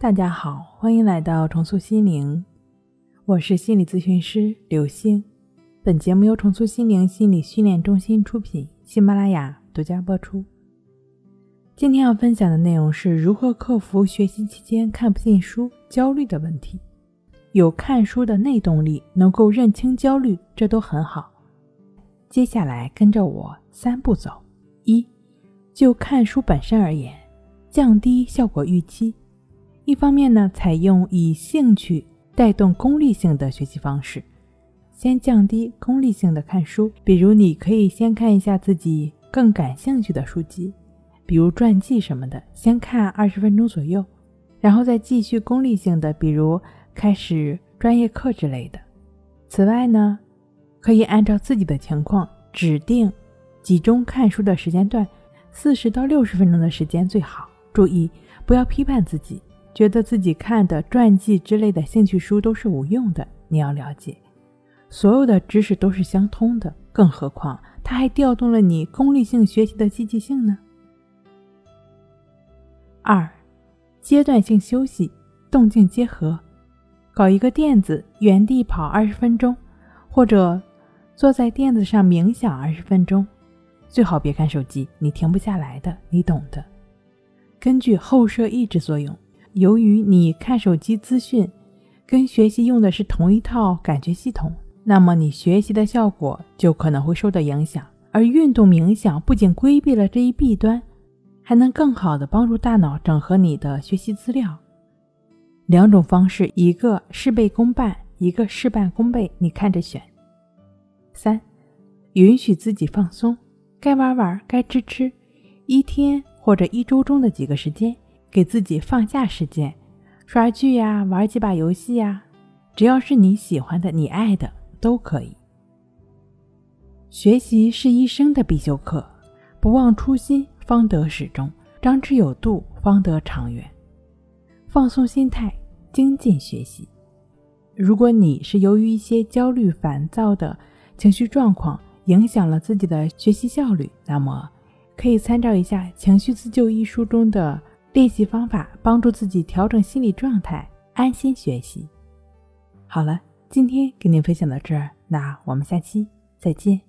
大家好，欢迎来到重塑心灵，我是心理咨询师刘星。本节目由重塑心灵心理训练中心出品，喜马拉雅独家播出。今天要分享的内容是如何克服学习期间看不进书焦虑的问题。有看书的内动力，能够认清焦虑，这都很好。接下来跟着我三步走：一，就看书本身而言。降低效果预期，一方面呢，采用以兴趣带动功利性的学习方式，先降低功利性的看书。比如，你可以先看一下自己更感兴趣的书籍，比如传记什么的，先看二十分钟左右，然后再继续功利性的，比如开始专业课之类的。此外呢，可以按照自己的情况指定集中看书的时间段，四十到六十分钟的时间最好。注意，不要批判自己，觉得自己看的传记之类的兴趣书都是无用的。你要了解，所有的知识都是相通的，更何况它还调动了你功利性学习的积极性呢。二，阶段性休息，动静结合，搞一个垫子，原地跑二十分钟，或者坐在垫子上冥想二十分钟，最好别看手机，你停不下来的，你懂的。根据后摄抑制作用，由于你看手机资讯跟学习用的是同一套感觉系统，那么你学习的效果就可能会受到影响。而运动冥想不仅规避了这一弊端，还能更好的帮助大脑整合你的学习资料。两种方式，一个事倍功半，一个事半功倍，你看着选。三，允许自己放松，该玩玩，该吃吃，一天。或者一周中的几个时间，给自己放假时间，刷剧呀，玩几把游戏呀，只要是你喜欢的、你爱的都可以。学习是一生的必修课，不忘初心方得始终，张弛有度方得长远。放松心态，精进学习。如果你是由于一些焦虑、烦躁的情绪状况影响了自己的学习效率，那么。可以参照一下《情绪自救》一书中的练习方法，帮助自己调整心理状态，安心学习。好了，今天跟您分享到这儿，那我们下期再见。